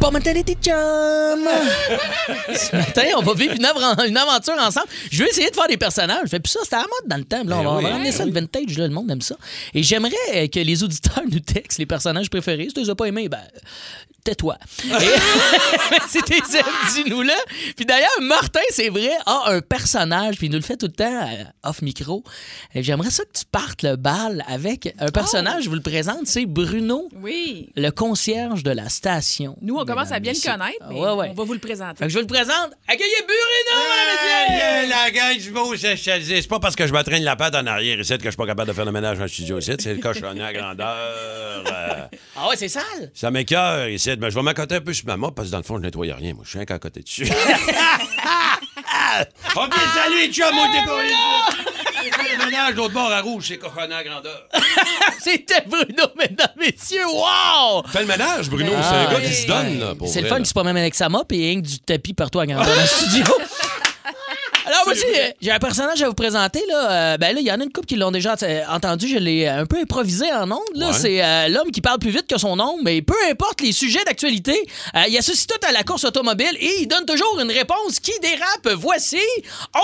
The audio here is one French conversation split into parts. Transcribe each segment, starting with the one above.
Pas mentalité chum! Ce matin, on va vivre une, aventure ensemble. Je vais essayer de faire des personnages. Je fais plus ça, c'était à la mode dans le temps. Là, on va, on va ramener ça le vintage, là, le monde aime ça. Et j'aimerais euh, que les auditeurs nous textent les personnages préférés. Si tu les as pas aimés, ben, tais-toi. T'es aimes, dis-nous-le. Puis d'ailleurs, Martin, c'est vrai, a un personnage, puis il nous le fait tout le temps euh, off-micro. J'aimerais ça que tu partes le bal avec un personnage, je vous le présente, c'est Bruno, Oui. le concierge de la station. Nous, on commence à bien le connaître, mais Ouais, ouais. on va vous le présenter. Fait que je vous le présente. Accueillez Bruno! Hey, la gang du beau, c'est c'est pas parce que je me traîne la patte en arrière ici que je suis pas capable de faire le ménage le studio ici. C'est le cochonnet à grandeur. Euh, Ah ouais, c'est sale. ça m'écœure ici. Mais je vais m'accoter un peu sur ma mop parce que dans le fond, je nettoie rien. Moi, je suis un qu'à côté dessus. OK, salut, chum, moi, t'es J'ai fait le ménage l'autre bord à rouge, c'est cochonnet à grandeur. C'était Bruno, mesdames et messieurs. Wow! Fais le ménage, Bruno. Ah, c'est un gars oui. qui se donne, là. pour C'est le vrai, fun là. qui se promène avec sa mop et rien que du tapis partout à grandeur dans le studio. Alors, moi aussi, euh, j'ai un personnage à vous présenter. Là. Euh, ben là, il y en a une couple qui l'ont déjà euh, entendu. Je l'ai un peu improvisé en ondes. Ouais. C'est euh, l'homme qui parle plus vite que son ombre, mais peu importe les sujets d'actualité, euh, il associe tout à la course automobile et il donne toujours une réponse qui dérape. Voici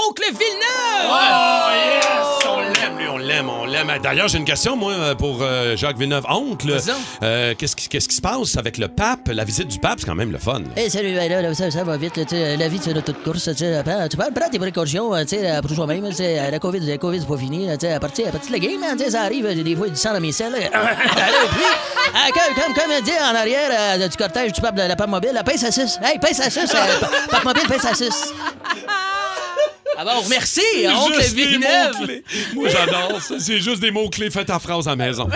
Oncle Villeneuve! Oh yes! On l'aime, lui, on l'aime, on l'aime. D'ailleurs, j'ai une question, moi, pour euh, Jacques Villeneuve, oncle. Euh, qu'est-ce, qui, se passe avec le pape? La visite du pape, c'est quand même le fun. Hey, salut, ben là, là, ça, ça va vite. là, tu sais, la vie, c'est de toute course. Tu sais, prends- tu prendre tes précautions euh, tu sais, pour toi-même. tu sais, La COVID, la COVID c'est pas fini. À partir, à partir de la game, hein, ça arrive. euh, Des fois, du sang dans mes selles. euh, comme, comme, dit en arrière euh, du cortège du pape de la pape mobile, la pince à 6. Hey, pince à 6. pape mobile, pince à 6. Ah bon, merci, oncle Juste des Villeneuve. mots-clés. Moi, j'adore ça. C'est juste des mots-clés faits en phrase à la maison.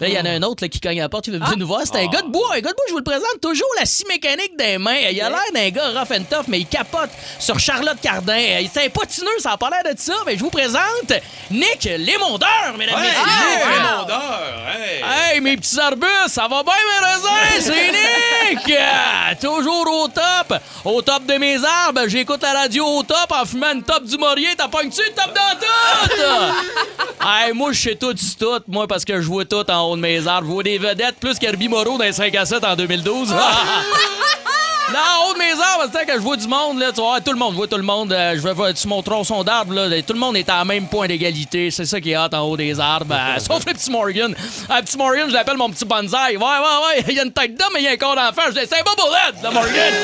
Là, il y en a un autre là, qui cogne à la porte, il veut venir nous voir. C'est un gars de bois. Un gars de bois, je vous le présente toujours la scie mécanique des mains. Il a l'air d'un gars rough and tough, mais il capote sur Charlotte Cardin. Il est un patineux, ça n'a pas l'air de ça. Mais je vous présente Nick Lémondeur, mesdames et messieurs. Nick Raymondeur, hey! Hey, mes petits arbustes, ça va bien, mes raisins? C'est Nick! Ah, toujours au top. Au top de mes arbres, j'écoute la radio au top en fumant une top du Maurier. T'as pognes-tu une top dans tout? hey, moi, je sais tout du tout, moi, parce que je vois tout en haut de mes arbres. Je vois des vedettes plus qu'Herbie Moreau dans les 5 à 7 en 2012. Là, en haut de mes arbres, c'est que je vois du monde, là, tu vois, tout le monde, je vois tout le monde. euh, je vais voir sur mon tronçon d'arbre, là, tout le monde est à même point d'égalité. C'est ça qui est hâte en haut des arbres. euh, sauf le petit Morgan. Un petit Morgan, je l'appelle mon petit bonsaï. Ouais, ouais, ouais, il y a une tête d'homme, mais il y a un corps d'enfant. Je dis, c'est un bobolette, le Morgan.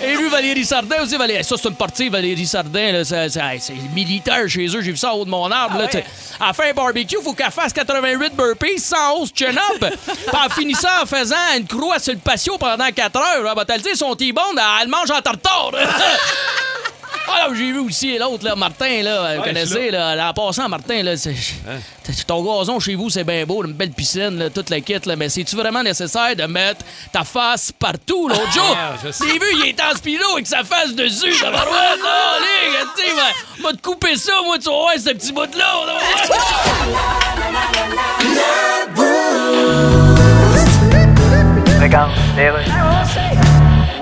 Et lui, Valérie Sardin aussi. Valérie, ça, c'est une partie, Valérie Sardin. là, C'est militaire chez eux. J'ai vu ça en haut de mon arbre. là, tu sais. Elle a fait un barbecue, faut qu'elle fasse 88 burpees, 111 chin-up. Finit ça en faisant une croix sur le patio pendant 4 heures. là. Le son T-bone, elle le mange en tartare. Ah, là, j'ai vu aussi l'autre, là, Martin, là, vous connaissez, là, en passant, Martin, là, c'est... t'as- Ton gazon chez vous, c'est bien beau, une belle piscine, là, toute la kit, là, mais c'est-tu vraiment nécessaire de mettre ta face partout, l'autre jour? Ah. J'ai vu, il est en speedo avec sa face dessus, la barouette, là, ligue, tu sais, va te couper ça, moi, tu vas voir ce petit bout-là, là,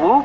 ouais.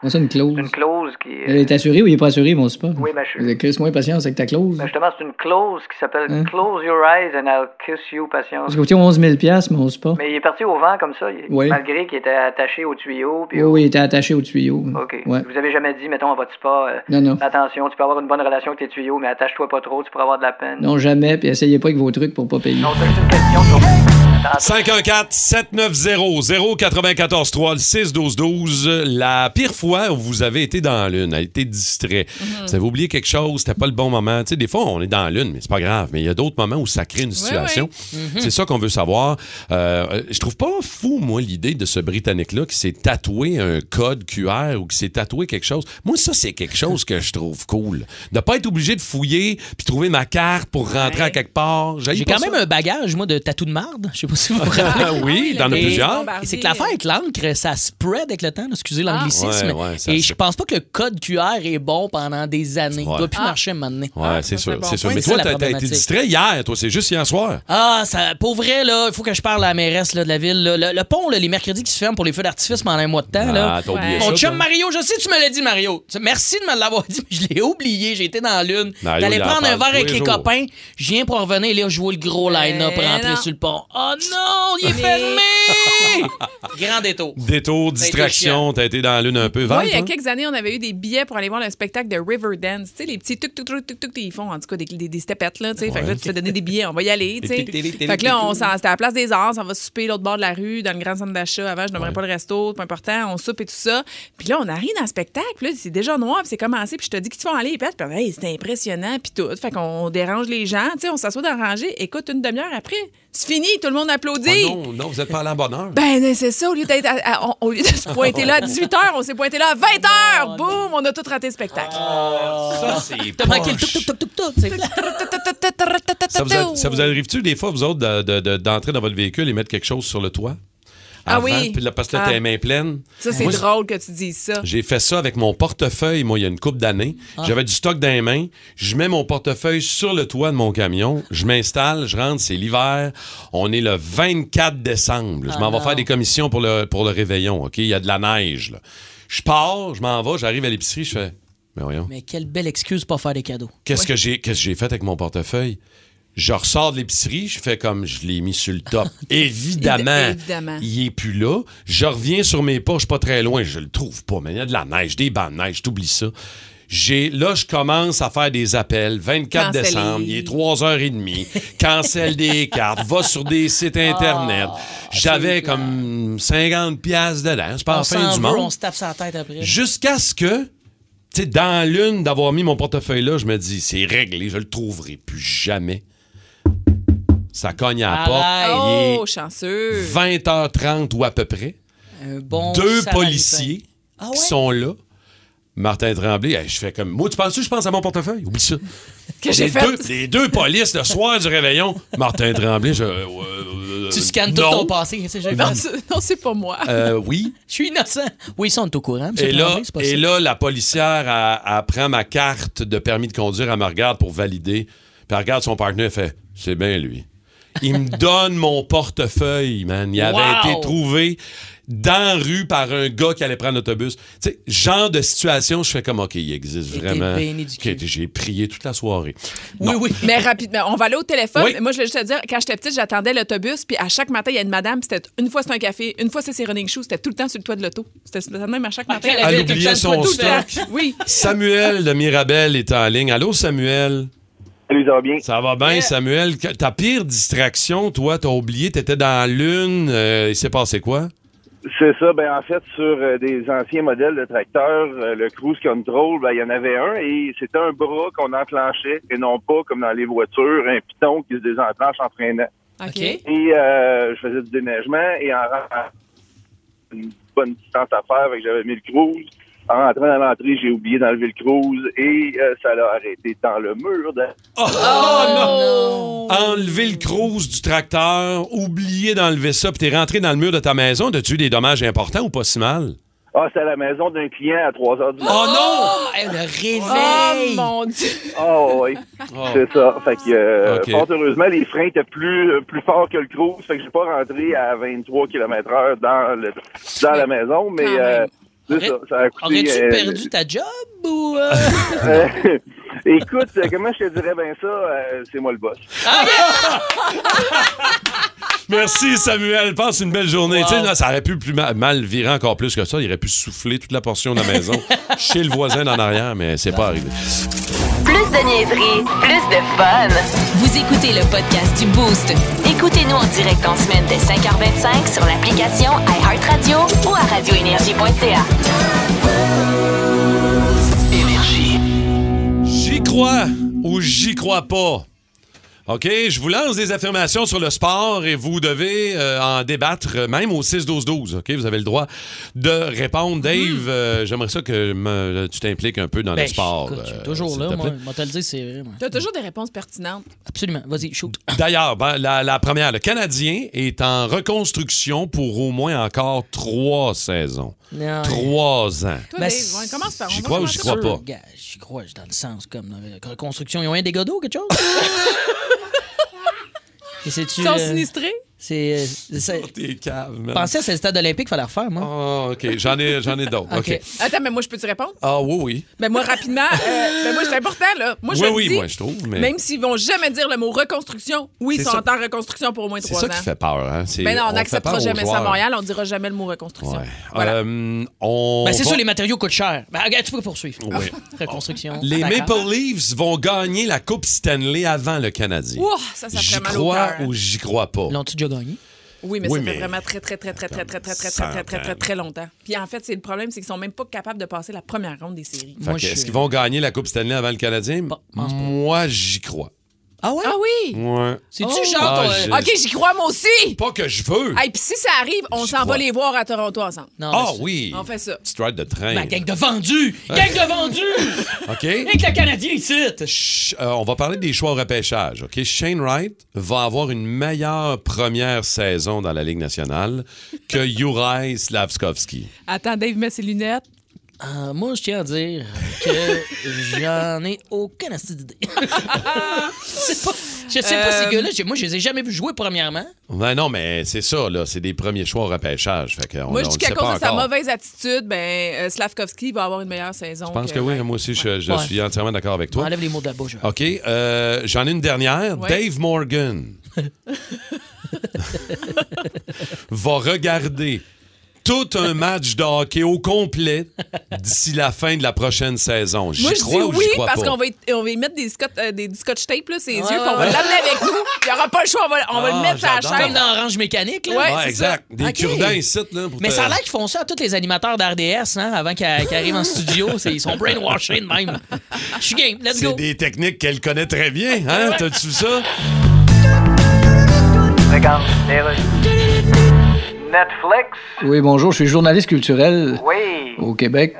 Comment ça, une clause? Une clause qui Elle est... assurée ou il est pas assuré, mon spa? Oui, ben, je- Chris, moins patience avec ta clause. Ben, justement, c'est une clause qui s'appelle Hein? Close your eyes and I'll kiss you, patience. Ça coûtait 11 000 mon spa. Mais il est parti au vent comme ça, il- Oui. malgré qu'il était attaché au tuyau. Puis Oui, oui, il était attaché au tuyau. OK. Ouais. Vous avez jamais dit, mettons, à votre spa, euh, Non, non. attention, tu peux avoir une bonne relation avec tes tuyaux, mais attache-toi pas trop, tu pourras avoir de la peine. Non, jamais, puis essayez pas avec vos trucs pour pas payer. Non, c'est une question. Sur- 514-790-0943, le 612-12. La pire fois où vous avez été dans la lune, a été distrait. Vous avez oublié quelque chose, c'était pas le bon moment. Tu sais, des fois, on est dans la lune, mais c'est pas grave. Mais il y a d'autres moments où ça crée une situation. C'est ça qu'on veut savoir. Euh, je trouve pas fou, moi, l'idée de ce Britannique-là qui s'est tatoué un code QR ou qui s'est tatoué quelque chose. Moi, ça, c'est quelque chose que je trouve cool. De pas être obligé de fouiller puis trouver ma carte pour rentrer à quelque part. J'ai quand même un bagage, moi, de tatou de marde. Je sais pas si vous vous rappelez? Ah oui, as Et- plusieurs. C'est que l'affaire avec l'encre, ça spread avec le temps, excusez l'anglicisme. Ouais, ouais, ça et se- je pense pas que le code QR est bon pendant des années. Ouais. Il doit plus Ah. marcher un moment donné. Ouais, c'est sûr, c'est sûr. point. Mais C'est toi, la t'as été problématique. distrait hier. Toi, c'est juste hier soir. Ah, ça, pour vrai, là, il faut que je parle à la mairesse là, de la ville. là. Le, le pont, là, les mercredis qui se ferment pour les feux d'artifice pendant un mois de temps. là. Ah, t'as oublié Ouais. ça. Mon chum toi? Mario, je sais que tu me l'as dit, Mario. Merci de me l'avoir dit, mais je l'ai oublié. J'ai été dans la lune. Mario, T'allais il en prendre un parle verre tous avec les les jours. copains. Je viens pour revenir et là, jouer le gros line-up Eh rentrer non. sur le pont. Oh non, il est fermé! Grand détour. Détour, distraction, t'as été dans la lune un peu. Val, Oui, il y a toi? quelques années, on avait eu des billets pour aller voir le spectacle de Riverdance. Tu sais, les petits tuk tuk tuk tuk tuk ils font en tout cas des, des, des stepettes, là. Tu sais, fait que là, tu te fais donner des billets, on va y aller, tu sais. fait que là, on s'en- c'était à la place des arts, on va souper l'autre bord de la rue, dans le grand centre d'achat. Avant, je n'aimerais pas le resto, c'est pas important, on soupe et tout ça. Puis là, on arrive dans le spectacle, puis là, c'est déjà noir, puis c'est commencé, puis je te dis qu'ils vont aller, puis là, hey, c'était impressionnant, puis tout. Fait qu'on dérange les gens, tu sais, on s'assoit dans la rangée, écoute, une demi-heure après, c'est fini, tout le monde applaudit. Oh non, non, vous êtes pas allé en bonne heure. Ben, c'est ça. Au lieu, d'être à- à- on- au lieu de se pointer là à 18h, on s'est pointé là à 20h. Boum, on a tout raté le spectacle. ça, c'est T'as manqué le. Ça vous, arrive-tu des fois, vous autres, de- de- de- d'entrer dans votre véhicule et mettre quelque chose sur le toit? Ah oui. Puis là, parce que là, Ah. t'as les mains pleines. Ça, c'est drôle que tu dises ça. J'ai fait ça avec mon portefeuille, moi, il y a une couple d'années. J'avais du stock dans les mains. Je mets mon portefeuille sur le toit de mon camion. Je m'installe, je rentre, c'est l'hiver. On est le 24 décembre. Je Ah m'en vais non. faire des commissions pour le, pour le réveillon, OK? Il y a de la neige, là. Je pars, je m'en vais, j'arrive à l'épicerie, je fais... Mais voyons. Mais quelle belle excuse pour pas faire des cadeaux. Qu'est-ce que j'ai qu'est-ce que j'ai fait avec mon portefeuille? Je ressors de l'épicerie, je fais comme je l'ai mis sur le top. Évidemment, Évidemment. il est plus là. Je reviens sur mes pas, je suis pas très loin, je le trouve pas, mais il y a de la neige, des bancs de neige, t'oublies ça. J'ai, là, je commence à faire des appels. 24 Cancel décembre, il est 3h30. Cancel des cartes, va sur des sites Internet. J'avais c'est comme 50 pièces dedans. C'est pas la fin du veut, monde. on se tape sa tête après. Jusqu'à ce que, tu sais, dans l'une d'avoir mis mon portefeuille là, je me dis, c'est réglé, je le trouverai plus jamais. Ça cogne à la porte. Arrête. Oh, chanceux. Il est 20h30 ou à peu près. Un bon Deux policiers Ah qui sont là. Martin Tremblay, hey, je fais comme. Moi, tu penses que je pense à mon portefeuille? Oublie ça. Que j'ai les, fait. deux, les deux polices, le soir du réveillon, Martin Tremblay, je. euh, euh, Tu scannes tout non. ton passé. qu'est-ce que j'ai Non, fait? c'est- non, c'est pas moi. Euh, oui. Je suis innocent. Oui, ça, on est au courant. monsieur Et là, Tremblay, c'est pas et ça. là, la policière, elle, elle prend ma carte de permis de conduire, elle me regarde pour valider. Puis elle regarde son partenaire et fait C'est bien lui. Il me donne mon portefeuille, man. Il avait Wow! été trouvé dans la rue par un gars qui allait prendre l'autobus. Tu sais, genre de situation, je fais comme OK, il existe Et vraiment. J'ai prié toute la soirée. Oui, Non. oui. Mais rapidement, on va aller au téléphone. Oui. Moi, je voulais juste te dire, quand j'étais petite, j'attendais l'autobus, puis à chaque matin, il y a une madame, c'était une fois c'est un café, une fois c'est ses running shoes, c'était tout le temps sur le toit de l'auto. C'était même à chaque matin. elle Elle oubliait son stock. Oui. Samuel de Mirabel est en ligne. Allô, Samuel? Salut, ça va bien? Ça va bien. Samuel? Ta pire distraction, toi, t'as oublié, t'étais dans la lune. euh, il s'est passé quoi? C'est ça, ben en fait, sur euh, des anciens modèles de tracteurs, euh, le cruise control, ben il y en avait un et c'était un bras qu'on enclenchait et non pas comme dans les voitures, un piton qui se désenclenche en freinant. OK. Et euh, je faisais du déneigement et en rentrant une bonne distance à faire, j'avais mis le cruise. En rentrant dans l'entrée, j'ai oublié d'enlever le cruise et euh, ça l'a arrêté dans le mur. De... Oh, non! Enlever le cruise du tracteur, oublier d'enlever ça, puis t'es rentré dans le mur de ta maison. As-tu eu des dommages importants ou pas si mal? Ah, c'était à la maison d'un client à 3 heures du matin. Oh non! Hey, le Oh réveil! mon Dieu! Ah oui, Oh. c'est ça. Fait que euh, fort heureusement, les freins étaient plus euh, plus forts que le cruise. Fait que j'ai pas rentré à 23 km heure dans le dans la maison, mais Aurais- ça. Ça. Aurais-tu euh, perdu ta job ou. euh? euh, écoute, comment je te dirais bien ça? euh, c'est moi le boss. Merci, Samuel. Passe une belle journée. Wow. Là, ça aurait pu plus mal, mal virer encore plus que ça. Il aurait pu souffler toute la portion de la maison chez le voisin en arrière, mais c'est pas arrivé. Plus de niaiserie, plus de fun. Vous écoutez le podcast du Boost. Écoutez Écoutez-nous en direct en semaine dès 5h25 sur l'application iHeartRadio ou à radioénergie.ca. Énergie. J'y crois ou j'y crois pas. OK, je vous lance des affirmations sur le sport et vous devez euh, en débattre même au 6-12-12. OK, vous avez le droit de répondre. Dave, euh, j'aimerais ça que me- tu t'impliques un peu dans Ben, le sport. écoute, je suis euh, toujours s'il là, te moi. plaît. Moi, te le dire, c'est vrai. moi. T'as toujours des réponses pertinentes. Absolument. Vas-y, shoot. D'ailleurs, ben, la, la première, le Canadien est en reconstruction pour au moins encore trois saisons. Non. Trois ans. Toi, Ben, Dave, ouais, commence par on j'y va crois ou commencer j'y par- crois pas? Gars, J'y crois, dans le sens comme dans la reconstruction. Ils ont un dégât d'eau, quelque chose? Et c'est-tu, Ils sont euh, sinistrés? C'est. c'est- T'es cave, man. Je pensais que c'est le stade olympique qu'il fallait refaire, moi. Ah, OK. J'en ai, j'en ai d'autres. OK. OK. Attends, mais moi, je peux te répondre? Ah, oui, oui. Ben moi, rapidement, euh, ben moi, c'est important, là. Moi, je Oui, le oui, dis, moi, je trouve, mais- Même s'ils vont jamais dire le mot reconstruction, oui, ils C'est sont ça. en reconstruction pour au moins C'est trois ça ans. qui fait peur. Hein? C'est- Ben non, on n'acceptera jamais ça à. Montréal, on dira jamais le mot reconstruction. Ouais. Voilà. Euh, on Ben, c'est va- ça, les matériaux coûtent cher. Ben, regarde, tu peux poursuivre. Oui. Reconstruction. Les. Maple Leafs vont gagner la Coupe Stanley avant le Canadien. Ouah, ça, ça J'y ferait mal au crois hein. ou j'y crois pas? Gagné? Oui, mais Oui, ça mais- fait vraiment très, très, très, très, très, très, très, très, très, très, très, très, très longtemps. Puis en fait, c'est le problème, c'est qu'ils sont même pas capables de passer la première ronde des séries. Est-ce suis- qu'ils vont gagner la Coupe Stanley avant le Canadien? Moi, j'y crois. Ah ouais? Ah oui! Ouais. C'est-tu Oh. genre. Ton- OK, j'y crois, moi aussi! Pas que je veux. Hey, puis si ça arrive, on s'en va crois. les voir à Toronto ensemble. Non, Ah mais c'est- oui. On fait ça. Petite ride de train. Ben, gang de vendus! Gang de vendus! OK? Avec le Canadien ici! Ch- euh, on va parler des choix au repêchage. OK? Shane Wright va avoir une meilleure première saison dans la Ligue nationale que Juraj Slavskovski. Attends, Dave met ses lunettes. Ah, moi, je tiens à dire que j'en ai aucune astuce d'idée. C'est pas- je sais pas, Euh, ces gars-là, j'ai- moi, je les ai jamais vus jouer, premièrement. Ben non, mais c'est ça, là. C'est des premiers choix au repêchage. Fait qu'on- Moi, je dis le qu'à sait cause pas de sa encore. mauvaise attitude, ben, euh, Slavkovski va avoir une meilleure saison. Je pense que oui. Moi aussi, je, je Ouais. suis entièrement d'accord avec On toi. enlève les mots de la bouche. OK. euh, J'en ai une dernière. Ouais. Dave Morgan va regarder tout un match de hockey au complet d'ici la fin de la prochaine saison. J'y Moi, je dis crois ou oui j'y crois parce pas? qu'on va, y- on va y mettre des scotch, euh, des, du scotch tape, là, ses Ouais, yeux, puis on va l'amener avec nous. Il n'y aura pas le choix, on va, on va Ah, le mettre sur la j'adore. Comme chaîne. dans Orange Mécanique, là. Ouais, c'est exact. Des OK. cure-dents ici, là. pour Mais te- ça a l'air qu'ils font ça à tous les animateurs d'RDS, hein, avant qu'ils qu'ils arrivent en studio. C'est- Ils sont brainwashés de même. Je suis game, let's C'est go. des techniques qu'elle connaît très bien, hein? T'as-tu vu ça? Regarde, les rues. Netflix? Oui, bonjour, je suis journaliste culturel Oui. au Québec.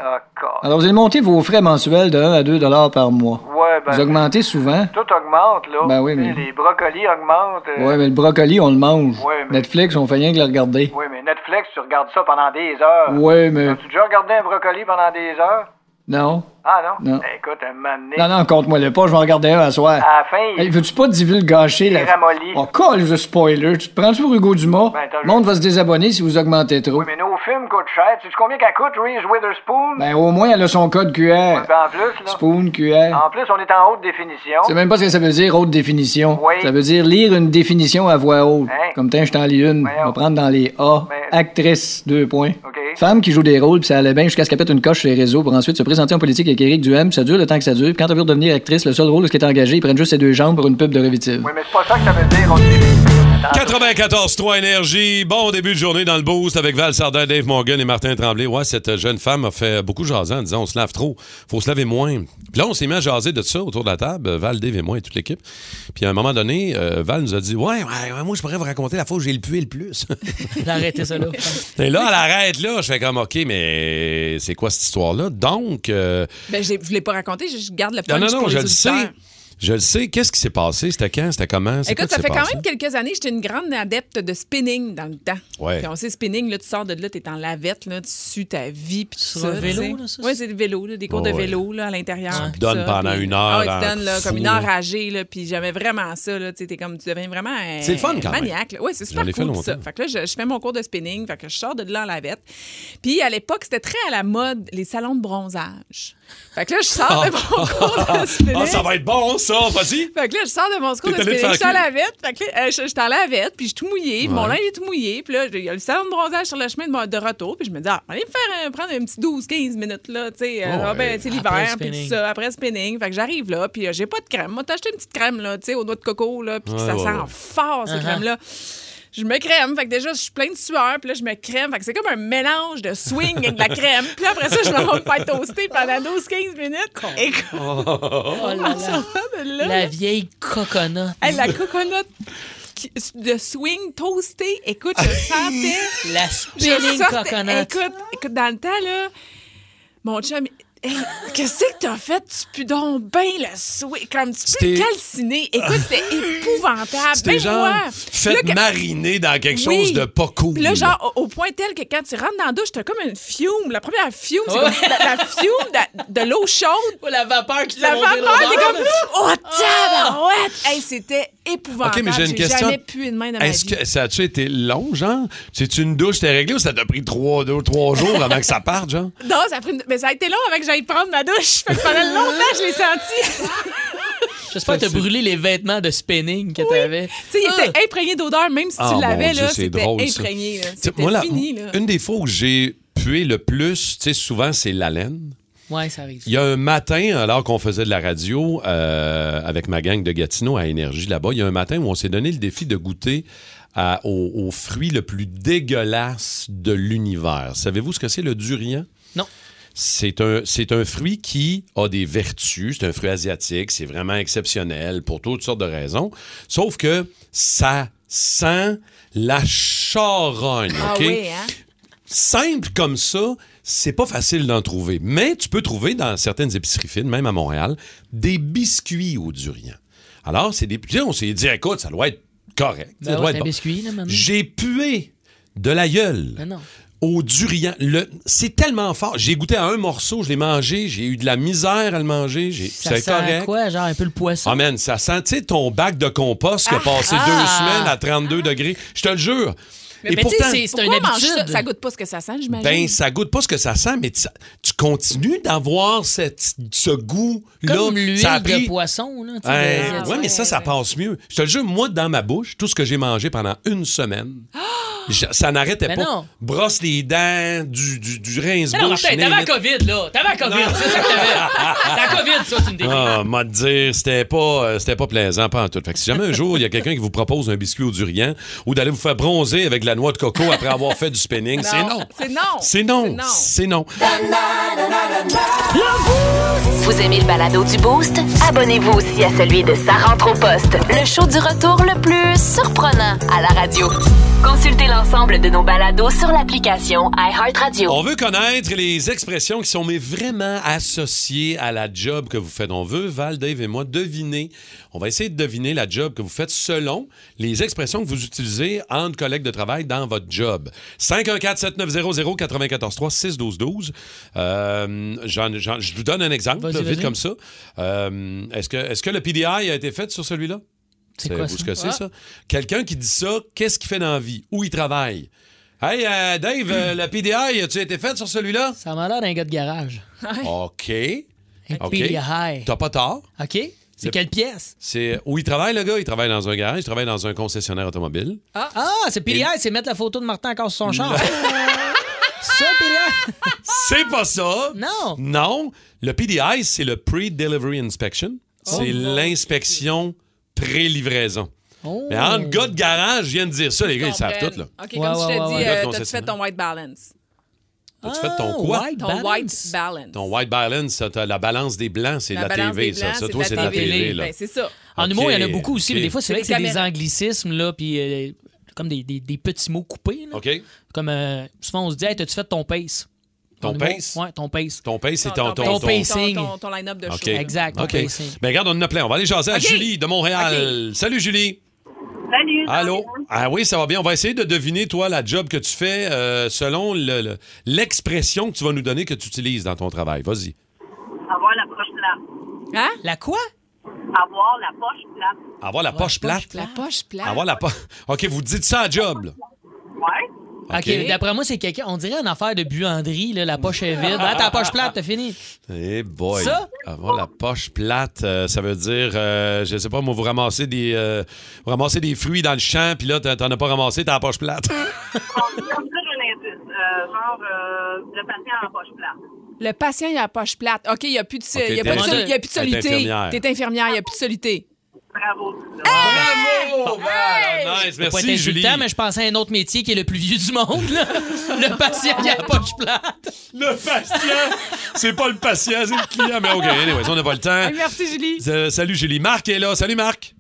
Alors, vous allez monter vos frais mensuels de 1 à 2 dollars par mois. Ouais, ben. Vous augmentez souvent? Tout augmente, là. Ben oui, mais- Les brocolis augmentent. euh, Ouais, mais le brocoli, on le mange. Ouais, mais- Netflix, on fait rien que le regarder. Oui, mais Netflix, tu regardes ça pendant des heures. Ouais, mais... As-tu déjà regardé un brocoli pendant des heures? Non. Ah, non? Non. Ben, écoute, un moment donné, Non, non, compte-moi-le pas, je vais en regarder un à soir. À la fin. Hey, veux-tu pas divulgacher la... Il ramollit. Oh, call the spoiler. Tu te prends-tu pour Hugo Dumas? Ben, le monde va se désabonner si vous augmentez trop. Oui, mais nos films coûtent cher. Tu sais combien qu'elle coûte, Reese Witherspoon? Ben, au moins, elle a son code QR. Ben, en plus, là. Spoon QR. En plus, on est en haute définition. Sais même pas ce que ça veut dire, haute définition. Oui. Ça veut dire lire une définition à voix haute. Hein? Comme tiens, je t'en lis une. On va prendre dans les A. Ben- Actrice, deux points. OK. Femme qui joue des rôles, puis ça allait bien jusqu'à ce qu'elle pète une coche sur les réseaux pour ensuite se présenter en politique avec Éric Duhem. Ça dure le temps que ça dure. Quand elle veut devenir actrice, le seul rôle où elle est engagée, ils prennent juste ses deux jambes pour une pub de Revitive. Oui, mais c'est pas ça que ça veut dire. 94-3 Énergie. Bon début de journée dans le boost avec Val Sardin, Dave Morgan et Martin Tremblay. Ouais, cette jeune femme a fait beaucoup jaser en disant on se lave trop, faut se laver moins. Puis là, on s'est mis à jaser de ça autour de la table, Val, Dave et moi et toute l'équipe. Puis à un moment donné, euh, Val nous a dit Ouais, ouais, ouais, moi, je pourrais vous raconter la fois où j'ai le pué le plus. Arrêtez ça là. et là, elle arrête là. Je fais comme OK, mais c'est quoi cette histoire-là? Donc. euh, Ben, je ne l'ai pas raconté, je garde le non, punch non, non, pour je les le sais. Je le sais. Qu'est-ce qui s'est passé? C'était quand? C'était comment? Écoute, ça fait quand même quelques années, j'étais une grande adepte de spinning dans le temps. Ouais. Puis on sait, spinning, là, tu sors de là, t'es en lavette, là, tu sues ta vie, puis tout Sur un vélo, tu sais. là, ça, Ouais, c'est des vélos, là, des cours de vélo, là, à l'intérieur. Tu puis donnes ça, pendant puis- une heure Ah ouais, tu donnes, là, comme une là. enragée, là, puis j'aimais vraiment ça, là, tu comme, tu deviens vraiment un C'est le fun, quand même. maniaque. Ouais, c'est super fait cool, ça. Fait que là, je, je fais mon cours de spinning, fait que je sors de là en lavette. Puis à l'époque, c'était très à la mode, les salons de bronzage. Fait que là, je sors de mon cours de spinning. Ah, ça va être bon, ça! Ça, vas-y. Fait que là, je sors de mon secours de je suis à la vette. Fait que là, euh, je suis à la vette, puis je suis tout mouillé. Mon linge est tout mouillé. Puis là, il y a le salon de bronzage sur le chemin de, de retour. Puis je me dis, ah, allez me faire euh, prendre un petit 12-15 minutes, là, tu sais. euh, Oh, ah, ben, l'hiver, puis tout ça, après spinning. Fait que j'arrive là, puis euh, j'ai pas de crème. Moi, t'as acheté une petite crème, là, tu sais, aux noix de coco, là, puis Ouais, ça ouais, sent fort, ces Uh-huh. crèmes-là. Je me crème, fait que déjà, je suis pleine de sueur, puis là, je me crème. Fait que c'est comme un mélange de swing avec de la crème. Puis après ça, je m'en vais me faire toaster pendant 12-15 minutes. Et Oh là là. La vieille coconut. Hey, la coconut de swing toasté, écoute, je sentais. La je spinning sortais- coconut. Écoute, écoute, dans le temps, là, mon chum. Hey, Qu'est-ce que t'as fait? Tu pues donc bien le swing. Comme tu peux calciner. Écoute, c'était épouvantable. C'était Même genre moi. fait Là, que- mariner dans quelque Oui. chose de pas cool. Puis là, genre, au, au point tel que quand tu rentres dans la douche, t'as comme une fiume. La première fiume, c'est Ouais. comme la, la fiume de, de l'eau chaude. Oh, la vapeur qui La vapeur, t'es comme. Oh, tabarouette! Hey, c'était épouvantable. OK, mais j'ai une question. jamais pu de main dans ma Est-ce vie. que ça a-tu été long, genre? C'est une douche, t'es réglé ou ça t'a pris trois, deux, trois jours avant que ça parte, genre? Non, ça a, pris une- mais ça a été long avant que j'aille prendre ma douche. Fait que pendant longtemps, je l'ai senti. J'espère que t'as brûlé les vêtements de spinning que t'avais. tu sais, il Ah. était imprégné d'odeur, même si Ah, tu mon l'avais, Dieu, là, c'est c'était drôle, ça. imprégné. là. Tu sais, C'était moi, la- fini, là. une des fois où j'ai pué le plus, tu sais, souvent, c'est la laine. Ouais, ça arrive. Il y a un matin, alors qu'on faisait de la radio euh, avec ma gang de Gatineau à Énergie là-bas, il y a un matin où on s'est donné le défi de goûter à- au, au fruit le plus dégueulasse de l'univers. Savez-vous ce que c'est le durian? Non. C'est un, c'est un fruit qui a des vertus. C'est un fruit asiatique. C'est vraiment exceptionnel pour toutes sortes de raisons. Sauf que ça sent la charogne. Ah OK? oui, hein? simple comme ça, c'est pas facile d'en trouver. Mais tu peux trouver dans certaines épiceries fines, même à Montréal, des biscuits au durian. Alors, c'est des. On s'est dit, écoute, ça doit être correct. ça Ben doit ouais, être bon. biscuit, là. J'ai pué de la gueule Ben non. au durian. Le... C'est tellement fort. J'ai goûté à un morceau, je l'ai mangé, j'ai eu de la misère à le manger. J'ai... Ça C'est sent correct. quoi? Genre un peu le poisson? Ah, man, ça sent, tu sais, ton bac de compost qui a passé Ah! deux semaines à 32 degrés. Je te le jure. Mais tu sais, pourtant, c'est- une mange ça? habitude. Ça? Goûte pas ce que ça sent, j'imagine. ben, ça goûte pas ce que ça sent, mais tu, tu continues d'avoir cette, ce goût-là. Comme l'huile pris- de poisson, là. tu sais, Ouais, Ah, mais ça, ça passe mieux. Je te le jure, moi, dans ma bouche, tout ce que j'ai mangé pendant une semaine, je- ça n'arrêtait Ben pas. non. Brosse les dents, du, du, du rince-bouche. Non, Martin, t'avais la. COVID, là. T'avais la COVID, c'est ça que t'avais. La COVID, ça, tu me dis. Ah, m'a dire, c'était pas, euh, c'était pas plaisant, pas en tout. Fait que si jamais un jour, il y a quelqu'un qui vous propose un biscuit au durian ou d'aller vous faire bronzer avec de la noix de coco après avoir fait du spinning, c'est non. C'est non. C'est non. C'est non. C'est non. Vous aimez le balado du Boost? Abonnez-vous aussi à celui de Sa rentre au poste, le show du retour le plus surprenant à la radio. Consultez l'ensemble de nos balados sur l'application iHeartRadio. On veut connaître les expressions qui sont mais vraiment associées à la job que vous faites. On veut, Val, Dave et moi, deviner. On va essayer de deviner la job que vous faites selon les expressions que vous utilisez entre collègues de travail dans votre job. 514-7900-943-612-12. Euh, j'en- j'en- je vous donne un exemple, vite comme ça. Euh, est-ce, que, est-ce que le PDI a été fait sur celui-là? C'est quoi ça? ce que c'est, Ah. ça? Quelqu'un qui dit ça, qu'est-ce qu'il fait dans la vie? Où il travaille? Hey, euh, Dave, euh, le PDI, as-tu été fait sur celui-là? Ça m'a l'air d'un gars de garage. OK. Un OK. PDI. T'as pas tort. OK? C'est Le- quelle pièce? C'est où il travaille, le gars? Il travaille dans un garage, il travaille dans un concessionnaire automobile. Ah, c'est PDI, c'est mettre la photo de Martin encore sur son char. ça, PDI? C'est pas ça! Non. Non. Le PDI, c'est le Pre-Delivery Inspection. C'est l'inspection pré-livraison. Oh. Mais entre gars de garage, je viens de dire ça, les gars, ils savent tout, là. OK, Ouais, comme je ouais, te ouais, dis, ouais. euh, t'as-tu fait ton white balance? T'as-tu fait ton Ah, quoi? white Ton balance. white balance. Ton white balance, la balance des blancs, c'est de la, TV, ça. toi, c'est de la TV, là. Ben, c'est ça. En OK, humour, il y en a beaucoup aussi, mais des fois, c'est vrai que c'est des anglicismes, là, puis euh, comme des, des- des petits mots coupés. Là. OK? Comme euh, souvent, on se dit, hey, t'as-tu fait ton pace? Ton humour. pace? Ouais, ton pace. Ton pace, c'est ton... ton ton- pacing. Ton, ton line-up de show. Exact, ton OK. pacing. Ben, regarde, on en a plein. On va aller jaser à. Julie de Montréal. Salut, Julie. Salut. Allô? Ah oui, ça va bien. On va essayer de deviner, toi, la job que tu fais euh, selon le- le- l'expression que tu vas nous donner que tu utilises dans ton travail. Vas-y. Avoir la poche plate. Hein? La quoi? Avoir la poche plate. Avoir la poche plate? La poche plate. Avoir la poche. OK, vous dites ça à job, là. Ouais. OK, d'après moi, c'est quelqu'un. On dirait une affaire de buanderie, là, la poche est vide. Ah, ta poche plate, t'as fini. Eh boy. Ça? Avoir la poche plate, euh, ça veut dire, euh, je sais pas, moi, vous ramassez des, euh, vous ramassez des fruits dans le champ, puis là, t'en as pas ramassé, t'as la poche plate. Genre, euh, le patient en poche plate. Le patient, il a la poche plate. OK, il n'y a plus de, OK, il y a pas de, y a plus de t'es solité. infirmière. T'es infirmière, il n'y a plus de solité. Bravo. Bravo! Val! Nice, veux pas être merci, Julie. insultant, mais je pensais à un autre métier qui est le plus vieux du monde. là. Le patient qui a la poche plate. Le patient! c'est pas le patient, c'est le client. Mais OK, anyways, on n'a pas le temps. Merci, Julie. Euh, salut, Julie. Marc est là. Salut, Marc.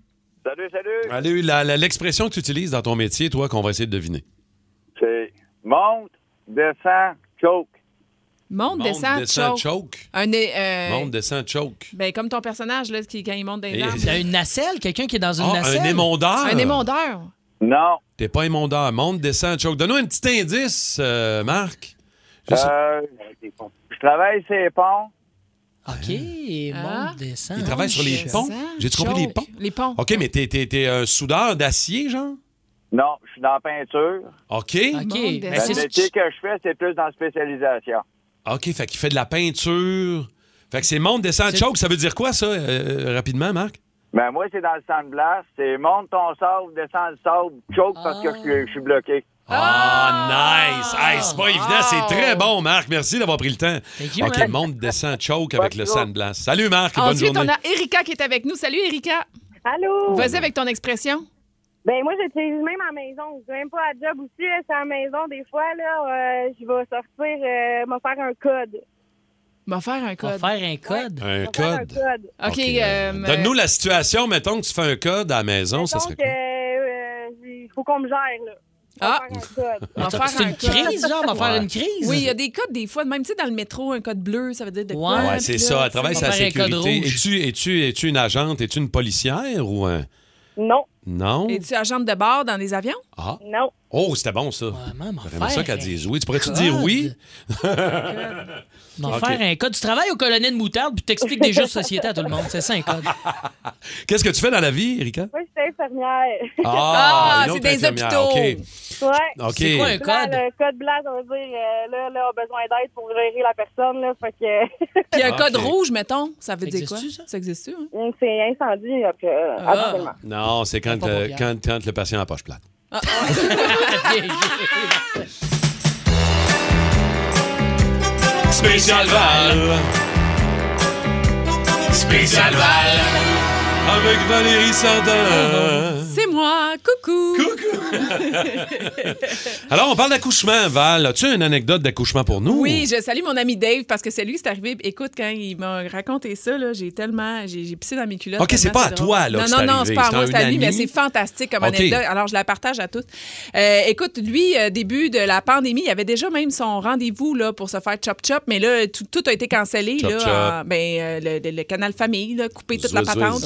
Salut, salut. La- l'expression que tu utilises dans ton métier, toi, qu'on va essayer de deviner. C'est monte, descend, choke. Monte, Monte, descend, descend, choke. choke. Un, euh, Monte, descend, choke. ben, comme ton personnage, là, qui, quand il monte dans les Et- arbres. Il y a une nacelle, quelqu'un qui est dans une Ah, nacelle? un émondeur? Un émondeur. Non. T'es pas émondeur. Monte, descend, choke. Donne-nous un petit indice, euh, Marc. Je Euh, je travaille sur les ponts. OK, Ah. monte, descend. Il travaille sur les ponts? J'ai-tu compris les ponts? Les ponts. OK, mais t'es, t'es- t'es un soudeur d'acier, genre? Non, je suis dans la peinture. OK. OK. Ben, Le métier que je fais, c'est plus dans la spécialisation. OK, fait qu'il fait de la peinture. Fait que c'est monte, descend, choke. Ça veut dire quoi, ça, euh, rapidement, Marc? Ben moi, c'est dans le sandblast. C'est monte ton sable, descend le sable, choke parce que je suis- bloqué. Ah, nice! Hey, c'est pas évident, c'est très bon, Marc. Merci d'avoir pris le temps. Thank you, OK, man. monte, descend, choke avec le sandblast. Salut, Marc. Bonne Ensuite, journée. on a Erika qui est avec nous. Salut, Erika. Allô? Vas-y avec ton expression. Ben moi, j'utilise même à la maison. Je même pas à la job aussi. C'est à la maison. Des fois, là, euh, je vais sortir, euh, me faire un code. Va faire un code. faire un code? Un Me faire un code. OK. Euh, Donne-nous la situation. Mettons que tu fais un code à la maison, ça serait quoi? il faut qu'on me gère, là. On va Ah. faire un code. on va faire C'est un une crise, genre, on va faire une crise. Oui, il y a des codes des fois, même tu sais, dans le métro, un code bleu, ça veut dire de quoi? Ouais, c'est ça. Elle travaille code sécurité. rouge. Es-tu, es-tu, es-tu une agente? Es-tu une policière ou un. Non, Non? Es-tu agente de bord dans les avions? Ah. non. Oh, c'était bon, ça. Vraiment, J'aimerais ça qu'elle dise oui. Tu pourrais-tu dire oui? On va faire un code. Tu travailles au colonel Moutarde puis t'expliques des jeux de société à tout le monde. C'est ça, un code. Qu'est-ce que tu fais dans la vie, Erika? Moi, je suis infirmière. Ah, une c'est des infirmière, hôpitaux. Ouais. C'est quoi un code? le code blanc, ça veut dire, euh, là, là, on a besoin d'aide pour gérer la personne, là. Fait que, Puis un Ah, code rouge, mettons, ça veut Ça dire quoi? ça? Ça existe-tu, hein? c'est incendie, après, euh, Ah. Non, c'est quand, euh, quand, quand le patient a la poche plate. Spécial Val. Spécial Val. Avec Valérie Sardin. C'est moi, coucou! Alors, on parle d'accouchement, Val. As-tu une anecdote d'accouchement pour nous? Oui, je salue mon ami Dave parce que c'est lui qui est arrivé. Écoute, quand il m'a raconté ça, là, j'ai tellement. J'ai j'ai pissé dans mes culottes. OK, c'est pas à toi, là, Non, que non, c'est non, c'est pas à C'est moi, c'est à lui, mais c'est fantastique comme anecdote. Alors, je la partage à tous. Euh, écoute, lui, euh, début de la pandémie, il avait déjà même son rendez-vous là, pour se faire chop-chop, mais là, tout, tout a été cancellé. Chop, là, chop. en- ben, euh, le, le- le canal famille, là, coupé toute la patente.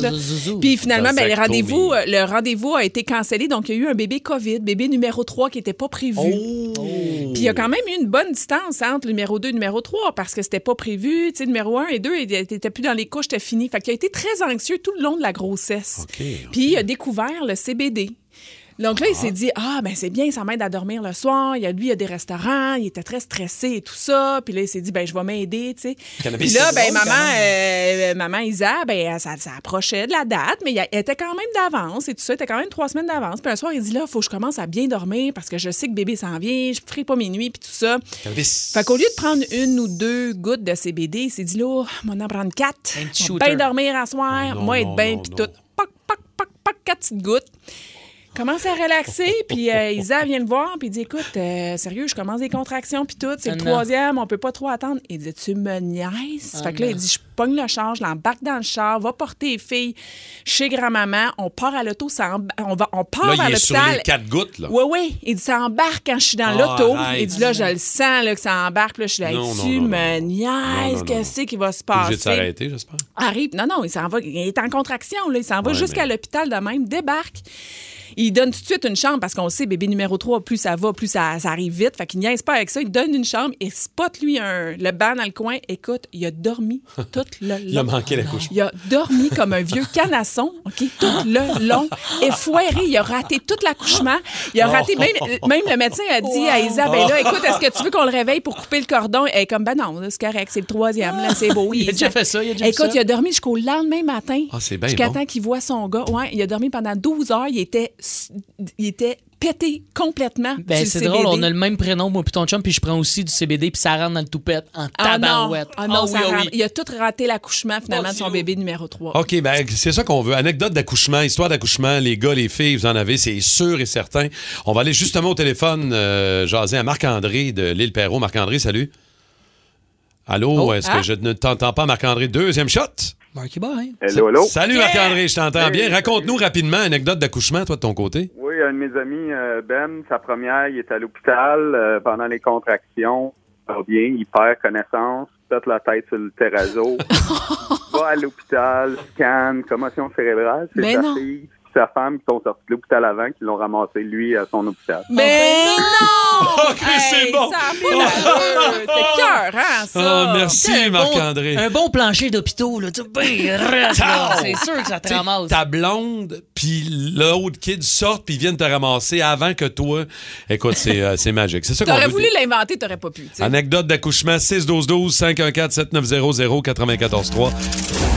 Puis finalement, ben, le rendez-vous le rendez-vous a été cancellé. Donc, il y a eu un bébé COVID, bébé numéro 3 qui n'était pas prévu. Oh. Puis il y a quand même eu une bonne distance entre le numéro 2 et le numéro 3 parce que c'était pas prévu. Tu sais, numéro 1 et 2 n'étaient plus dans les couches, c'était fini. Fait qu'il a été très anxieux tout le long de la grossesse. Puis il a découvert le CBD. Donc là, il s'est dit Ah, ben c'est bien, ça m'aide à dormir le soir. Il y a, lui, il y a des restaurants, il était très stressé et tout ça. Puis là, il s'est dit Ben, je vais m'aider, tu sais. Cannabis. Puis là, ben, maman, euh, maman Isa, ben, ça, ça approchait de la date, mais elle était quand même d'avance et tout ça. Elle était quand même trois semaines d'avance. Puis un soir, il dit Là, il faut que je commence à bien dormir parce que je sais que bébé s'en vient, je ferai pas mes nuits, puis tout ça. Cannabis. Fait qu'au lieu de prendre une ou deux gouttes de CBD, il s'est dit là, mon en prendre quatre. Bien dormir à soir, non, moi être bien, puis tout. Pac, pac, pac, pac, quatre petites gouttes. Commence à relaxer, puis euh, Isa vient le voir, puis il dit Écoute, euh, sérieux, je commence des contractions, puis tout, c'est le Ah non. troisième, on peut pas trop attendre. Il dit Tu me niaises? Ah Fait que là, non. il dit Je pogne le char, je l'embarque dans le char, va porter les filles chez grand-maman, on part à l'auto, ça on, va, on part Là, est sur l'hôpital. les quatre gouttes, là. Oui, oui. Il dit, ça embarque quand je suis dans Ah, l'auto. arrête. Il dit, là, je le sens, là, que ça embarque. Là, je suis là, Non, tu non, me niaises, qu'est-ce qui va se T'es obligé de passer? s'arrêter, j'espère. Arrive. Non, non, il s'en va. Il est en contraction, là. Il s'en va jusqu'à mais- l'hôpital de même, débarque. Il donne tout de suite une chambre parce qu'on sait, bébé numéro 3, plus ça va, plus ça, ça arrive vite. Fait qu'il niaise pas avec ça. Il donne une chambre et spot lui un, le banc dans le coin. Écoute, il a dormi toute le long. Il a manqué l'accouchement. Il a dormi comme un vieux canasson, OK, tout le long, effoiré. Il a raté tout l'accouchement. Il a raté, même, même le médecin a dit à Isabella, écoute, est-ce que tu veux qu'on le réveille pour couper le cordon? Elle est comme, ben non, là, c'est correct, c'est le troisième, là, c'est beau. Il a déjà fait ça, il a déjà Écoute, fait il a dormi jusqu'au lendemain matin. Ah, c'est bien Jusqu'à bon. temps qu'il voit son gars. Ouais, il a dormi pendant 12 heures. Il était, il était pété complètement. Ben, c'est le drôle, on a le même prénom, moi puis ton chum, puis je prends aussi du CBD, puis ça rentre dans le toupette en Ah non, tabarouette. ah non, Ah ça oui, ah rentre. oui. Il a tout raté l'accouchement, finalement, de son bébé numéro 3. OK, ben c'est ça qu'on veut. Anecdote d'accouchement, histoire d'accouchement, les gars, les filles, vous en avez, c'est sûr et certain. On va aller justement au téléphone euh, jaser à Marc-André de l'île Perrault. Marc-André, salut. Allô, Oh, est-ce ah. que je ne t'entends pas, Marc-André? Deuxième shot. Marky Boy. Hello, hello. Salut Marc-André, je t'entends Hey, bien. Raconte-nous rapidement anecdote d'accouchement, toi de ton côté. Oui, un de mes amis, euh, Ben, sa première, il est à l'hôpital euh, pendant les contractions. Bien, il perd connaissance, pète la tête sur le terrazzo, va à l'hôpital, scan, commotion cérébrale. C'est Mais sa fille sa femme qui sont sortis de l'hôpital avant, qui l'ont ramassé, lui, à son hôpital. Mais non! OK, c'est bon. Ça a pas d'allure. C'était cœur, hein, ça? Ah, merci bon- Marc-André. Un bon plancher d'hôpitaux, là, tu ben. C'est sûr que ça te T'sais, ramasse. Ta blonde, puis l'autre kid sortent, puis ils viennent te ramasser avant que toi. Écoute, c'est euh, c'est magique. C'est ça qu'on T'aurais voulu l'inventer, t'aurais pas pu. Anecdote d'accouchement 612-12-514-7900-943.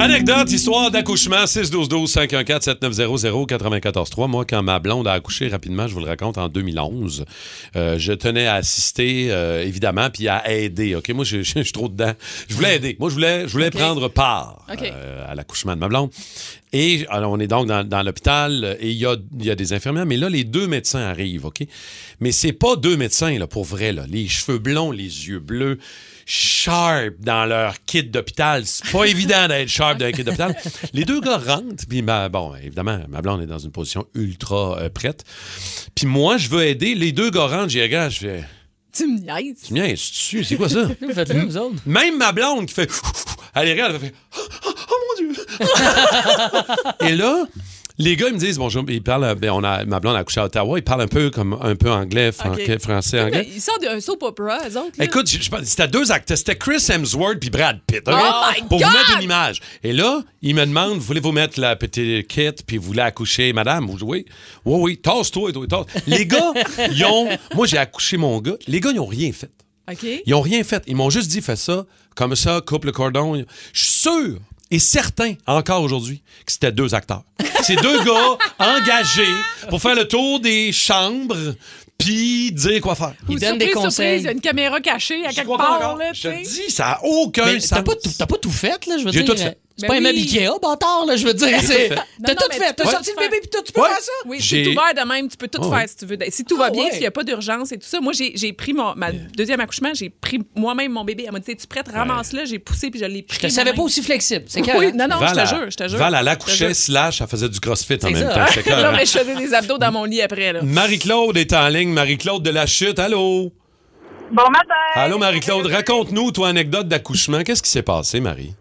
Anecdote, histoire d'accouchement 612-12-514-7900-943. Moi, quand ma blonde a accouché rapidement, je vous le raconte, en 2011, euh, je tenais à assister, euh, évidemment, puis à aider. OK, moi, je, je- je suis trop dedans. Je voulais aider. Moi, je voulais, je voulais prendre part euh, à l'accouchement de ma blonde. Et alors, on est donc dans, dans l'hôpital et il y a, il y a des infirmières, mais là, les deux médecins arrivent, OK? Mais c'est pas deux médecins, là, pour vrai, là. Les cheveux blonds, les yeux bleus, sharp dans leur kit d'hôpital. C'est pas évident d'être sharp dans un kit d'hôpital. Les deux gars rentrent, puis ma- bon, évidemment, ma blonde est dans une position ultra euh, prête. Puis moi, je veux aider. Les deux gars rentrent, j'y regarde, je fais... Tu me niaises. Tu me niaises, tu c'est quoi ça? Vous faites-le, vous autres? Même ma blonde qui fait. Elle regarde, elle fait. Oh, oh, mon Dieu! Et là, les gars, ils me disent bonjour. Ils parlent. ben, on a, ma blonde a accouché à Ottawa. Ils parlent un peu comme un peu anglais, français, Mais anglais. Ils sortent d'un soap opera, eux autres. là. Écoute, c'était deux acteurs. C'était Chris Hemsworth puis Brad Pitt. Oh Pour vous mettre une image. Et là, ils me demandent voulez-vous mettre la petite kit puis vous voulez accoucher, madame? Vous jouez Oui, oui, tasse-toi, toi, tasse. Les gars, ils ont. Moi, j'ai accouché mon gars. Les gars, ils ont rien fait. Ils ont rien fait. Ils m'ont juste dit fais ça, comme ça, coupe le cordon. Je suis sûr et certain, encore aujourd'hui, que c'était deux acteurs. C'est deux gars engagés pour faire le tour des chambres puis dire quoi faire. Ils donnent des conseils. surprise, Il y a une caméra cachée à quelque part, là, Je te dis, ça n'a aucun Mais sens. t'as pas, tout- t'as pas tout fait, là, je veux J'ai dire. tout fait. C'est Ben pas un meuble. Ikea, bâtard, là, je veux dire. T'as tout fait. tu T'as sorti le bébé, puis tout, tu peux Ouais. faire ça? Oui, J'ai- c'est ouvert de même, tu peux tout Oh, faire si tu veux. Si tout va Ah, bien, ouais. s'il n'y a pas d'urgence et tout ça. Moi, j'ai j'ai pris mon, ma deuxième accouchement, j'ai pris moi-même mon bébé. Elle m'a dit Es-tu prête Ramasse-le. J'ai poussé puis je l'ai pris. Je te savais pas aussi flexible. C'est Oui, non, non, je te jure, je te jure. Val, elle accouchait slash, elle faisait du crossfit en même temps. Mais je faisais des abdos dans mon lit après. Là. Marie-Claude est en ligne. Marie-Claude de la chute. Allô? Bon matin! Allô, Marie-Claude. Raconte-nous, toi, anecdote d'accouchement. Qu'est-ce qui s'est passé, Marie?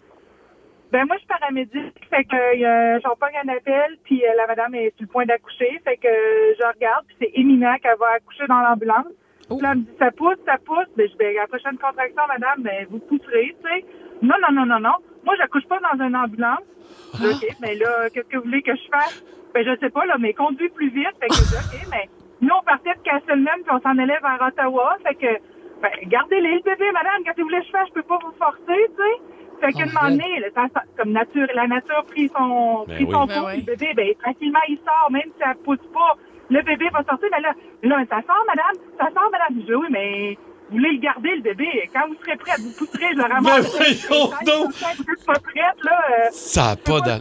Ben moi, je suis paramédic, fait que euh, j'en un appel, puis euh, la madame est sur le point d'accoucher, fait que euh, je regarde, puis c'est éminent qu'elle va accoucher dans l'ambulance. Puis là, elle me dit, ça pousse, ça pousse. Ben, je ben, la prochaine contraction, madame, ben, vous pousserez, tu sais. Non, non, non, non, non. Moi, j'accouche pas dans une ambulance. Je dis, OK, mais là, qu'est-ce que vous voulez que je fasse? Ben, je sais pas, là, mais conduis plus vite. Fait que je dis, OK, mais nous, on partait de Castleman, puis on s'en allait vers Ottawa. Fait que, ben, gardez-les, le bébé, madame. Qu'est-ce que vous voulez que je fasse? Je peux pas vous forcer, tu sais. Fait qu'à un moment donné, ça- ça- comme nature, la nature pris son, Ben pris oui. son Ben oui. puis le bébé, ben, tranquillement, il sort, même si elle pousse pas. Le bébé va sortir, mais là, là, ça sort, madame, ça sort, madame. Je dis, oui, mais voulez le garder, le bébé? Quand vous serez prête, vous pousserez, je le ramasse. voyons donc! Quand vous êtes pas prête, là, euh, Ça n'a pas là.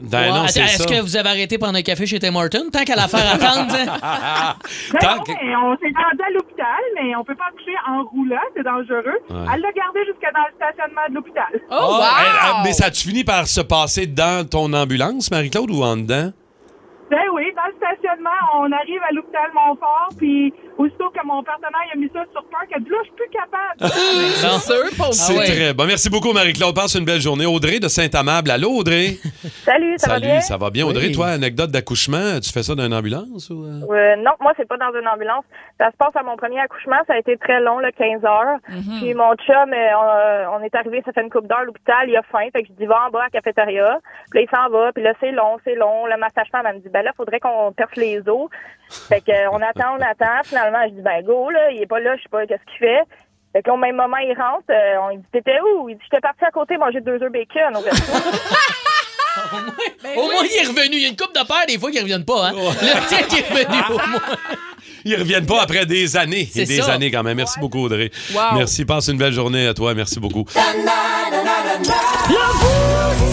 Ben non, c'est Est-ce ça. que vous avez arrêté prendre un café chez Tim Hortons? Tant qu'à la faire attendre? Ben Tant non, que- mais on s'est rendu à l'hôpital, mais on peut pas accoucher en roulant, c'est dangereux. Ouais. Elle l'a gardé jusqu'à dans le stationnement de l'hôpital. Oh, Ah, wow! elle- elle- mais ça a-tu fini par se passer dans ton ambulance, Marie-Claude, ou en dedans? Ben oui, dans le stationnement. on arrive à l'hôpital Montfort, puis aussitôt que mon partenaire il a mis ça sur Park, là, je suis plus capable. C'est sûr, pauvre. C'est ouais. très bon. Merci beaucoup, Marie-Claude. Passe une belle journée. Audrey de Saint-Amable. Allô, Audrey? Salut, ça va Salut, bien? ça va bien. Audrey, Oui. toi, anecdote d'accouchement, tu fais ça dans une ambulance ou... euh? Euh, non, moi, c'est pas dans une ambulance. Ça se passe à mon premier accouchement. Ça a été très long, là, 15 heures. Puis mon chum, euh, on, euh, on est arrivé, ça fait une coupe d'heure à l'hôpital. Il a faim. Fait que je dis, va en bas à la cafétéria. Puis là, il s'en va. Puis là, c'est long, c'est long. Le massage-femme, elle me dit, ben là, faudrait qu'on perce les os. Fait que, euh, on attend, on attend. Finalement, je dis, ben go, là. Il est pas là. Je sais pas qu'est-ce qu'il fait. Fait que au même moment, il rentre. euh, on lui dit, t'étais où? Il dit, j'étais parti à côté manger deux œufs bacon au resto. Au moins, il est revenu. Il y a une coupe de paire, des fois, qu'ils reviennent pas. Hein? Le tien qui est revenu, au moins. Ils reviennent pas après des années. Et des ça. années quand même. Merci beaucoup, Audrey. Wow. Merci. Passe une belle journée à toi. Merci beaucoup.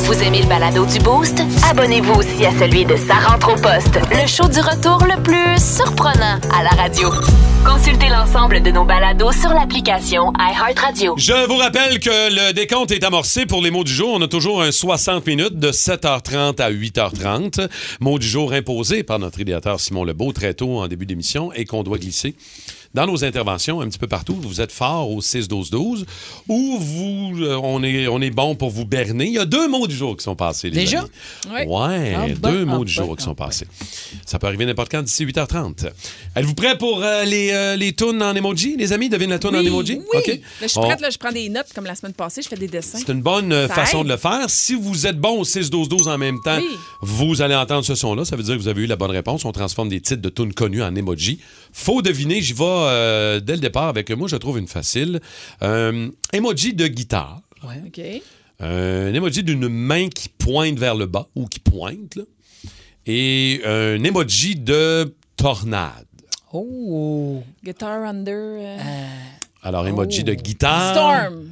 Vous aimez le balado du Boost? Abonnez-vous aussi à celui de Sa rentre au poste, le show du retour le plus surprenant à la radio. Consultez l'ensemble de nos balados sur l'application iHeartRadio. Je vous rappelle que le décompte est amorcé pour les mots du jour. On a toujours un 60 minutes de 7h30 à 8h30. Mot du jour imposé par notre idéateur Simon Lebeau très tôt en début d'émission et qu'on doit glisser dans nos interventions un petit peu partout. Vous êtes fort au 6-12-12 ou vous, euh, on, est, on est bon pour vous berner. Il y a deux mots du jour qui sont passés. les Déjà? amis. Ouais. Ouais, Ah deux ben, mots ah du jour qui ah sont passés. Ça peut arriver n'importe quand d'ici 8h30. Êtes-vous prêts pour euh, les, euh, les tunes en emoji? Les amis, devinez la tune en emoji? oui. Là, je suis prête, là, je prends des notes comme la semaine passée, je fais des dessins. c'est une bonne euh, façon aide. de le faire. Si vous êtes bon au 6-12-12 en même temps, Oui. vous allez entendre ce son-là. Ça veut dire que vous avez eu la bonne réponse. On transforme des titres de tunes connues en emoji. Faut deviner, j'y vais euh, dès le départ avec moi, je trouve une facile. Emoji de guitare. OK. Un emoji d'une main qui pointe vers le bas ou qui pointe. là. Et un emoji de tornade. Oh. Guitar under. euh, Alors, emoji de Oh. guitare. Storm.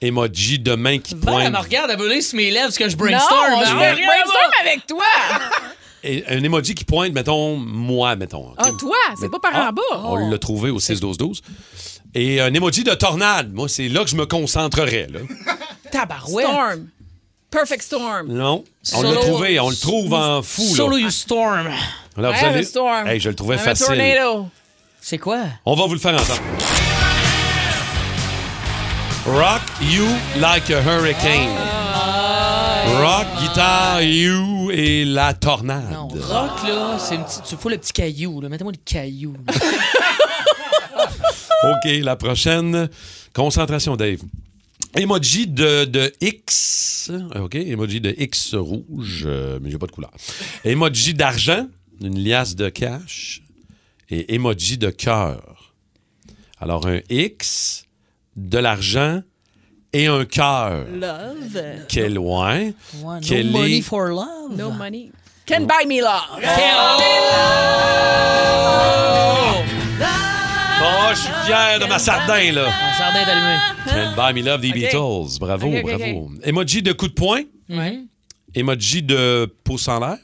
Emoji de main qui Val, elle pointe. me regarde, elle veut sur mes lèvres parce que je Non, brainstorm. je vais Regarde, brainstorm avec toi. Et un emoji qui pointe, mettons, moi, mettons. Ah, toi, c'est pas par Ah, en bas. On l'a trouvé au 6-12-12. Et un emoji de tornade. Moi, c'est là que je me concentrerais. Là. Tabarouette. Storm. Perfect Storm. Non, on l'a trouvé. On le trouve en fou. Là. Solo You Storm. Alors, I have a storm. Hey, je le trouvais I'm a facile. tornado. C'est quoi? On va vous le faire entendre. Rock You Like a Hurricane. Rock, guitare, you et la tornade. Non, rock, là, c'est une petite. Tu faut le petit caillou, là. Mettez-moi le caillou. là. OK, la prochaine. Concentration, Dave. Emoji de, de X. OK, emoji de X rouge, euh, mais j'ai pas de couleur. Emoji d'argent, une liasse de cash. Et emoji de cœur. Alors, un X, de l'argent et un cœur. Love. Quel loin. Ouais, no Quel money est- for love. No money. Can buy me love. Oh, je suis fier de ma sardin, là. Sardin est. Can't buy me love des OK. Beatles. Bravo, bravo. Emoji de coup de poing. Ouais. Emoji de pouce en l'air.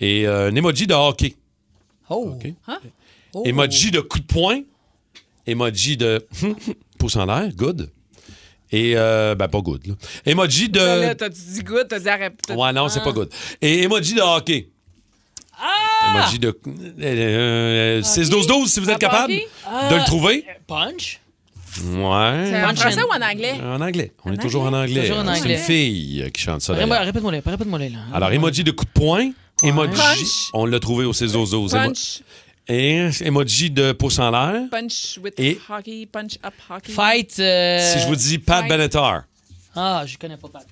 Et euh, un emoji de hockey. Oh. OK. Oh. Emoji de coup de poing. Emoji de pouce en l'air. Good. Et, euh, ben, pas good, là. Emoji de. Là, t'as-tu dit good, t'as dit arrête. t'as- Ouais, non, c'est pas good. Et emoji de hockey. Ah! Emoji de. euh, 6-12-12, si vous êtes Ah, capable de le trouver. Punch? C'est Ouais. en français ou en anglais? En anglais. On En est toujours en anglais. C'est une fille qui chante ça. Répète-moi les, répète-moi les, là. Alors, emoji de coup de poing. Emoji. Punch. On l'a trouvé au 6-12-12. Emo- Punch. Et emoji de pouce en l'air. Punch with Et- hockey. Punch up hockey. Fight. euh, Si je vous dis Pat Fight. Benatar. Ah, je connais pas Pat.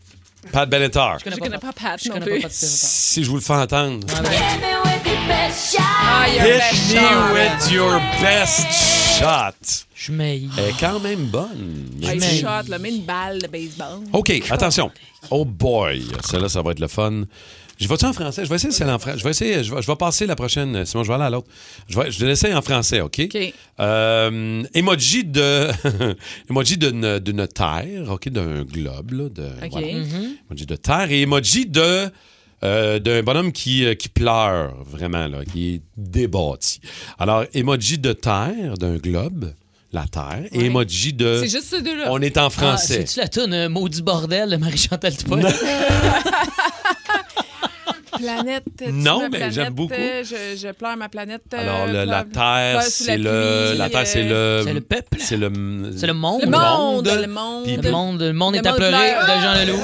Pat Benatar. Je connais Je pas connais Pat. pas Pat Je non connais plus. pas Pat. Benatar. Si je vous le fais entendre. Ah, il y a un Hit me shot. with your best shot. Je m'aille. Elle est quand même bonne. Mais- shot, là, mets une balle de baseball. OK, attention. Oh boy, celle-là, ça va être le fun. Je vais-tu en français? Je vais essayer celle en français. Je vais essayer, je vais, je vais passer la prochaine, sinon je vais aller à l'autre. Je vais, je vais l'essayer en français, OK? OK. Euh, emoji de. emoji d'une, d'une terre, OK? D'un globe, là. De, OK. voilà. Emoji de terre et emoji de. euh, d'un bonhomme qui, euh, qui pleure, vraiment, là, qui est débattu. Alors, emoji de terre, d'un globe, la terre, et emoji de. C'est juste ces deux-là. On est en Ah, français. C'est-tu la toune euh, Maudit bordel de Marie-Chantal Toupin? planète. Non, ma mais planète, j'aime beaucoup. euh, Je, je pleure ma planète. euh, Alors, le- la Terre, c'est la le. pluie, La Terre, c'est le. C'est le peuple. C'est le. C'est le monde. Le monde, le monde. Puis- Le monde, le monde Le est à pleurer pleure. de Jean Leloup.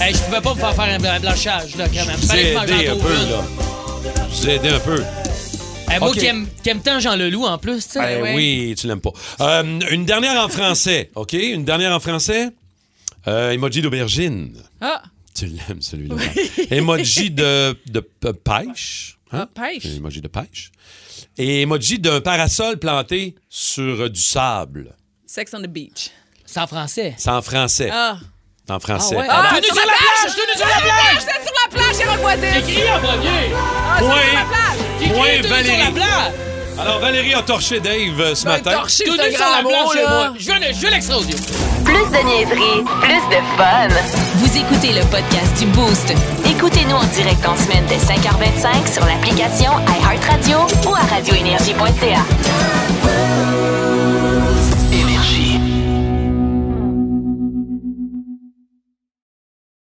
Hey, je pouvais pas me faire faire un blan- blanchage, là, quand même. Je vous ai aidé un peu, là. Je vous ai aidé un peu. Hey, moi Ok. qui aime, qui aime tant Jean Leloup, en plus, tu sais. Eh ouais. Oui, tu l'aimes pas. Euh, une dernière en français, OK? Une dernière en français? Euh, emoji d'aubergine. Ah, Tu l'aimes, celui-là. emoji de, de pêche. Hein? Ah, pêche. Emoji de pêche. Et emoji d'un parasol planté sur euh, du sable. Sex on the beach. C'est en français. C'est en français. Ah. C'est en français. Ah ouais? Ah, nu sur la plage! Nu sur la plage! C'est sur la plage, Jérôme Voisine. J'ai crié en premier! Ah, c'est sur la plage. J'ai Point, crié sur la plage! Alors, Valérie a torché Dave euh, ce Ben, matin. torché, Tout nu sur la mot, chez là. moi. Je veux, le- je veux l'extra audio. Plus de niaiserie, plus de fun. Vous écoutez le podcast du Boost. Écoutez-nous en direct en semaine dès 5h25 sur l'application iHeartRadio ou à radioénergie.ca.